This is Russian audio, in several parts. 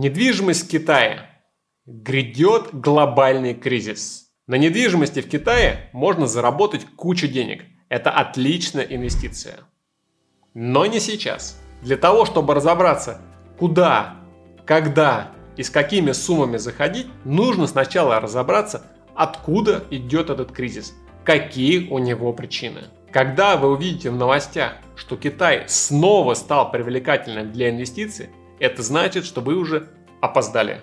Недвижимость в Китае. Грядет глобальный кризис. На недвижимости в Китае можно заработать кучу денег. Это отличная инвестиция. Но не сейчас. Для того, чтобы разобраться, куда, когда и с какими суммами заходить, нужно сначала разобраться, откуда идет этот кризис, какие у него причины. Когда вы увидите в новостях, что Китай снова стал привлекательным для инвестиций, это значит, что вы уже опоздали.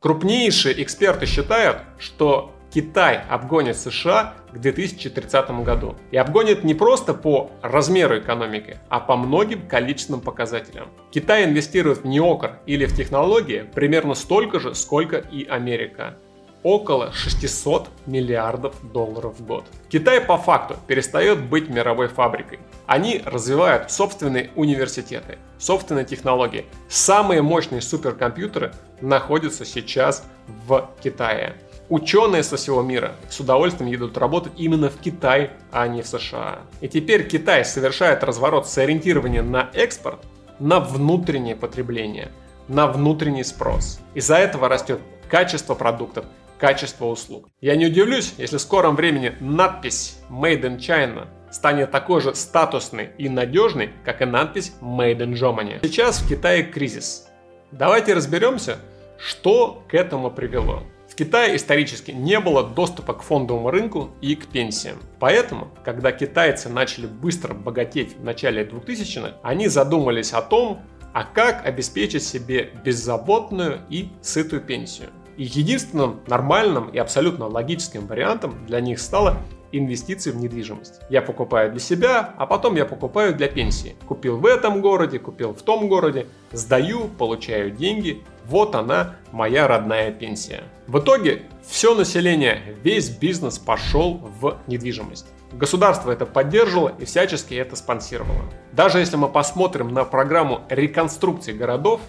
Крупнейшие эксперты считают, что Китай обгонит США к 2030 году. И обгонит не просто по размеру экономики, а по многим количественным показателям. Китай инвестирует в неокр или в технологии примерно столько же, сколько и Америка около 600 миллиардов долларов в год. Китай по факту перестает быть мировой фабрикой. Они развивают собственные университеты, собственные технологии. Самые мощные суперкомпьютеры находятся сейчас в Китае. Ученые со всего мира с удовольствием едут работать именно в Китай, а не в США. И теперь Китай совершает разворот с ориентирования на экспорт на внутреннее потребление, на внутренний спрос. Из-за этого растет качество продуктов, качество услуг. Я не удивлюсь, если в скором времени надпись Made in China станет такой же статусной и надежной, как и надпись Made in Germany. Сейчас в Китае кризис. Давайте разберемся, что к этому привело. В Китае исторически не было доступа к фондовому рынку и к пенсиям. Поэтому, когда китайцы начали быстро богатеть в начале 2000-х, они задумались о том, а как обеспечить себе беззаботную и сытую пенсию. И единственным нормальным и абсолютно логическим вариантом для них стало инвестиции в недвижимость. Я покупаю для себя, а потом я покупаю для пенсии. Купил в этом городе, купил в том городе, сдаю, получаю деньги. Вот она, моя родная пенсия. В итоге все население, весь бизнес пошел в недвижимость. Государство это поддерживало и всячески это спонсировало. Даже если мы посмотрим на программу реконструкции городов,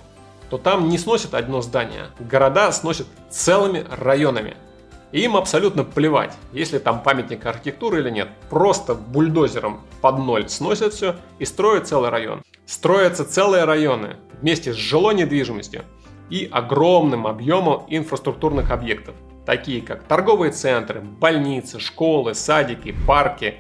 то там не сносят одно здание. Города сносят целыми районами. И им абсолютно плевать, есть ли там памятник архитектуры или нет. Просто бульдозером под ноль сносят все и строят целый район. Строятся целые районы вместе с жилой недвижимостью и огромным объемом инфраструктурных объектов, такие как торговые центры, больницы, школы, садики, парки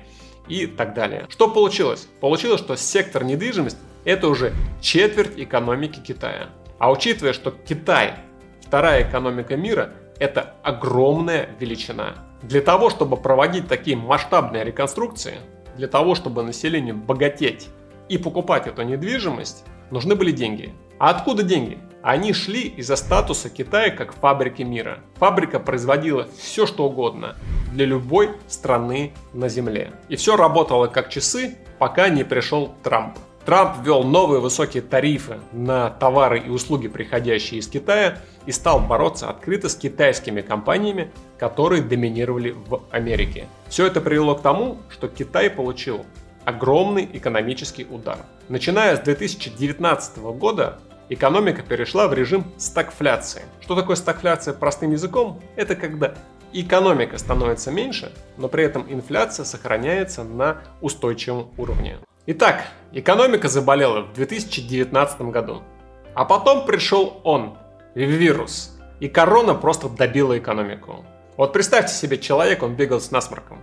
и так далее. Что получилось? Получилось, что сектор недвижимости это уже четверть экономики Китая. А учитывая, что Китай вторая экономика мира, это огромная величина. Для того, чтобы проводить такие масштабные реконструкции, для того, чтобы населению богатеть и покупать эту недвижимость, нужны были деньги. А откуда деньги? Они шли из-за статуса Китая как фабрики мира. Фабрика производила все, что угодно для любой страны на Земле. И все работало как часы, пока не пришел Трамп. Трамп ввел новые высокие тарифы на товары и услуги, приходящие из Китая, и стал бороться открыто с китайскими компаниями, которые доминировали в Америке. Все это привело к тому, что Китай получил огромный экономический удар. Начиная с 2019 года экономика перешла в режим стагфляции. Что такое стагфляция простым языком? Это когда экономика становится меньше, но при этом инфляция сохраняется на устойчивом уровне. Итак, экономика заболела в 2019 году. А потом пришел он, вирус. И корона просто добила экономику. Вот представьте себе человек, он бегал с насморком.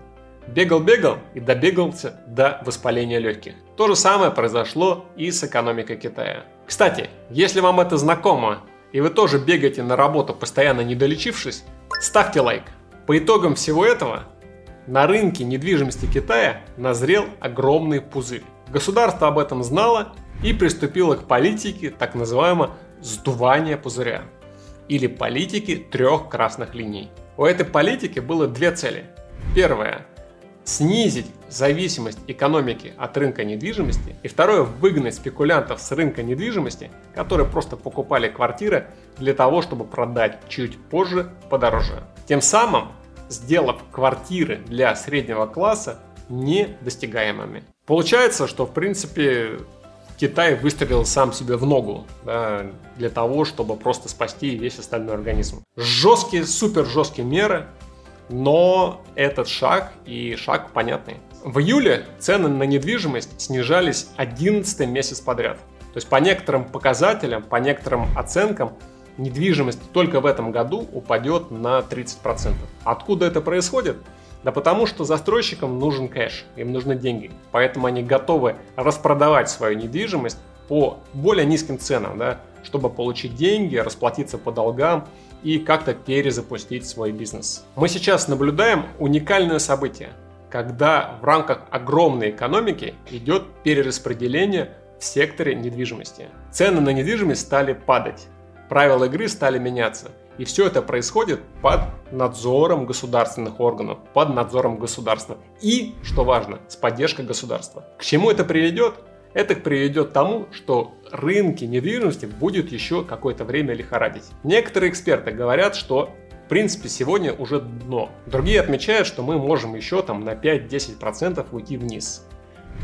Бегал-бегал и добегался до воспаления легких. То же самое произошло и с экономикой Китая. Кстати, если вам это знакомо, и вы тоже бегаете на работу, постоянно не долечившись, ставьте лайк. По итогам всего этого на рынке недвижимости Китая назрел огромный пузырь. Государство об этом знало и приступило к политике так называемого сдувания пузыря или политики трех красных линий. У этой политики было две цели. Первая – снизить зависимость экономики от рынка недвижимости. И второе – выгнать спекулянтов с рынка недвижимости, которые просто покупали квартиры для того, чтобы продать чуть позже подороже. Тем самым сделав квартиры для среднего класса недостигаемыми. Получается, что в принципе Китай выстрелил сам себе в ногу да, для того, чтобы просто спасти весь остальной организм. Жесткие, супер жесткие меры, но этот шаг и шаг понятный. В июле цены на недвижимость снижались 11 месяц подряд. То есть по некоторым показателям, по некоторым оценкам, недвижимость только в этом году упадет на 30%. Откуда это происходит? Да потому что застройщикам нужен кэш, им нужны деньги. Поэтому они готовы распродавать свою недвижимость по более низким ценам, да, чтобы получить деньги, расплатиться по долгам и как-то перезапустить свой бизнес. Мы сейчас наблюдаем уникальное событие, когда в рамках огромной экономики идет перераспределение в секторе недвижимости. Цены на недвижимость стали падать, правила игры стали меняться. И все это происходит под надзором государственных органов, под надзором государства. И, что важно, с поддержкой государства. К чему это приведет? Это приведет к тому, что рынки недвижимости будет еще какое-то время лихорадить. Некоторые эксперты говорят, что в принципе сегодня уже дно. Другие отмечают, что мы можем еще там на 5-10% уйти вниз.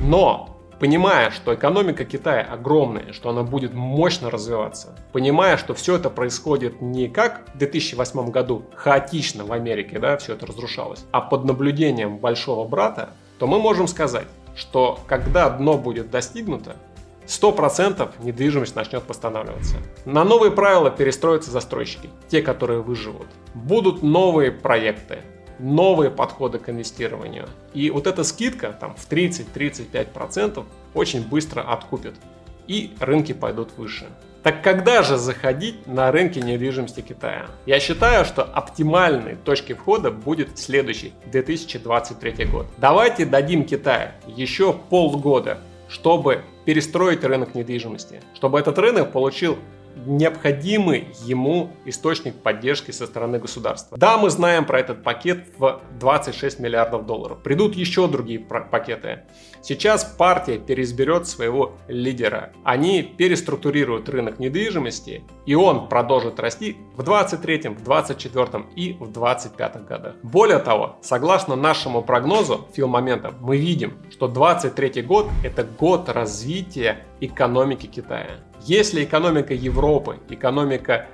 Но Понимая, что экономика Китая огромная, что она будет мощно развиваться, понимая, что все это происходит не как в 2008 году, хаотично в Америке, да, все это разрушалось, а под наблюдением большого брата, то мы можем сказать, что когда дно будет достигнуто, 100% недвижимость начнет восстанавливаться. На новые правила перестроятся застройщики, те, которые выживут. Будут новые проекты, новые подходы к инвестированию. И вот эта скидка там в 30-35% очень быстро откупит. И рынки пойдут выше. Так когда же заходить на рынки недвижимости Китая? Я считаю, что оптимальной точкой входа будет следующий, 2023 год. Давайте дадим Китаю еще полгода, чтобы перестроить рынок недвижимости, чтобы этот рынок получил необходимый ему источник поддержки со стороны государства. Да, мы знаем про этот пакет в 26 миллиардов долларов. Придут еще другие пакеты. Сейчас партия переизберет своего лидера. Они переструктурируют рынок недвижимости, и он продолжит расти в 23, в 24 и в 25 годах. Более того, согласно нашему прогнозу филмомента, мы видим, что 23 год это год развития экономики Китая. Если экономика Европы, экономика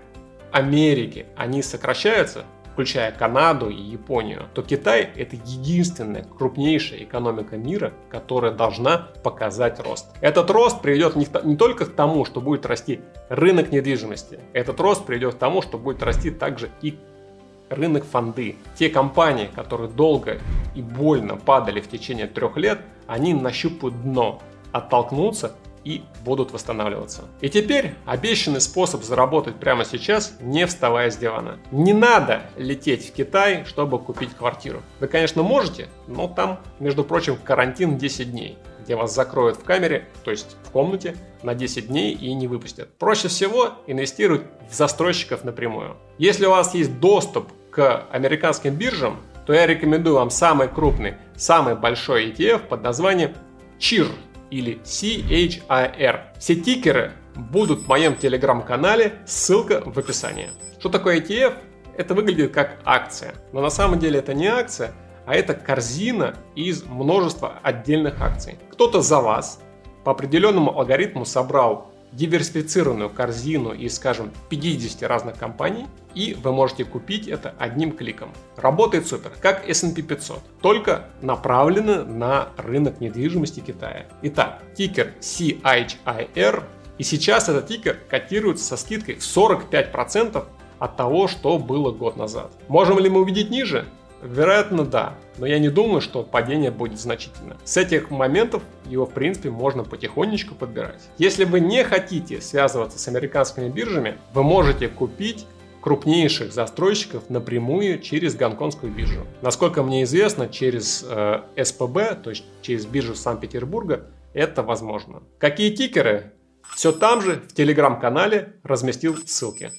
Америки, они сокращаются, включая Канаду и Японию, то Китай это единственная крупнейшая экономика мира, которая должна показать рост. Этот рост приведет не, не только к тому, что будет расти рынок недвижимости, этот рост приведет к тому, что будет расти также и рынок фонды. Те компании, которые долго и больно падали в течение трех лет, они нащупают дно, оттолкнутся и будут восстанавливаться. И теперь обещанный способ заработать прямо сейчас, не вставая с дивана. Не надо лететь в Китай, чтобы купить квартиру. Вы, конечно, можете, но там, между прочим, карантин 10 дней где вас закроют в камере, то есть в комнате, на 10 дней и не выпустят. Проще всего инвестировать в застройщиков напрямую. Если у вас есть доступ к американским биржам, то я рекомендую вам самый крупный, самый большой ETF под названием CHIR или CHIR. Все тикеры будут в моем телеграм-канале, ссылка в описании. Что такое ETF? Это выглядит как акция, но на самом деле это не акция, а это корзина из множества отдельных акций. Кто-то за вас по определенному алгоритму собрал диверсифицированную корзину из, скажем, 50 разных компаний, и вы можете купить это одним кликом. Работает супер, как S&P 500, только направлено на рынок недвижимости Китая. Итак, тикер CHIR, и сейчас этот тикер котируется со скидкой в 45% от того, что было год назад. Можем ли мы увидеть ниже? Вероятно, да, но я не думаю, что падение будет значительно. С этих моментов его, в принципе, можно потихонечку подбирать. Если вы не хотите связываться с американскими биржами, вы можете купить крупнейших застройщиков напрямую через гонконгскую биржу. Насколько мне известно, через э, СПБ, то есть через биржу Санкт-Петербурга, это возможно. Какие тикеры? Все там же в телеграм-канале разместил ссылки.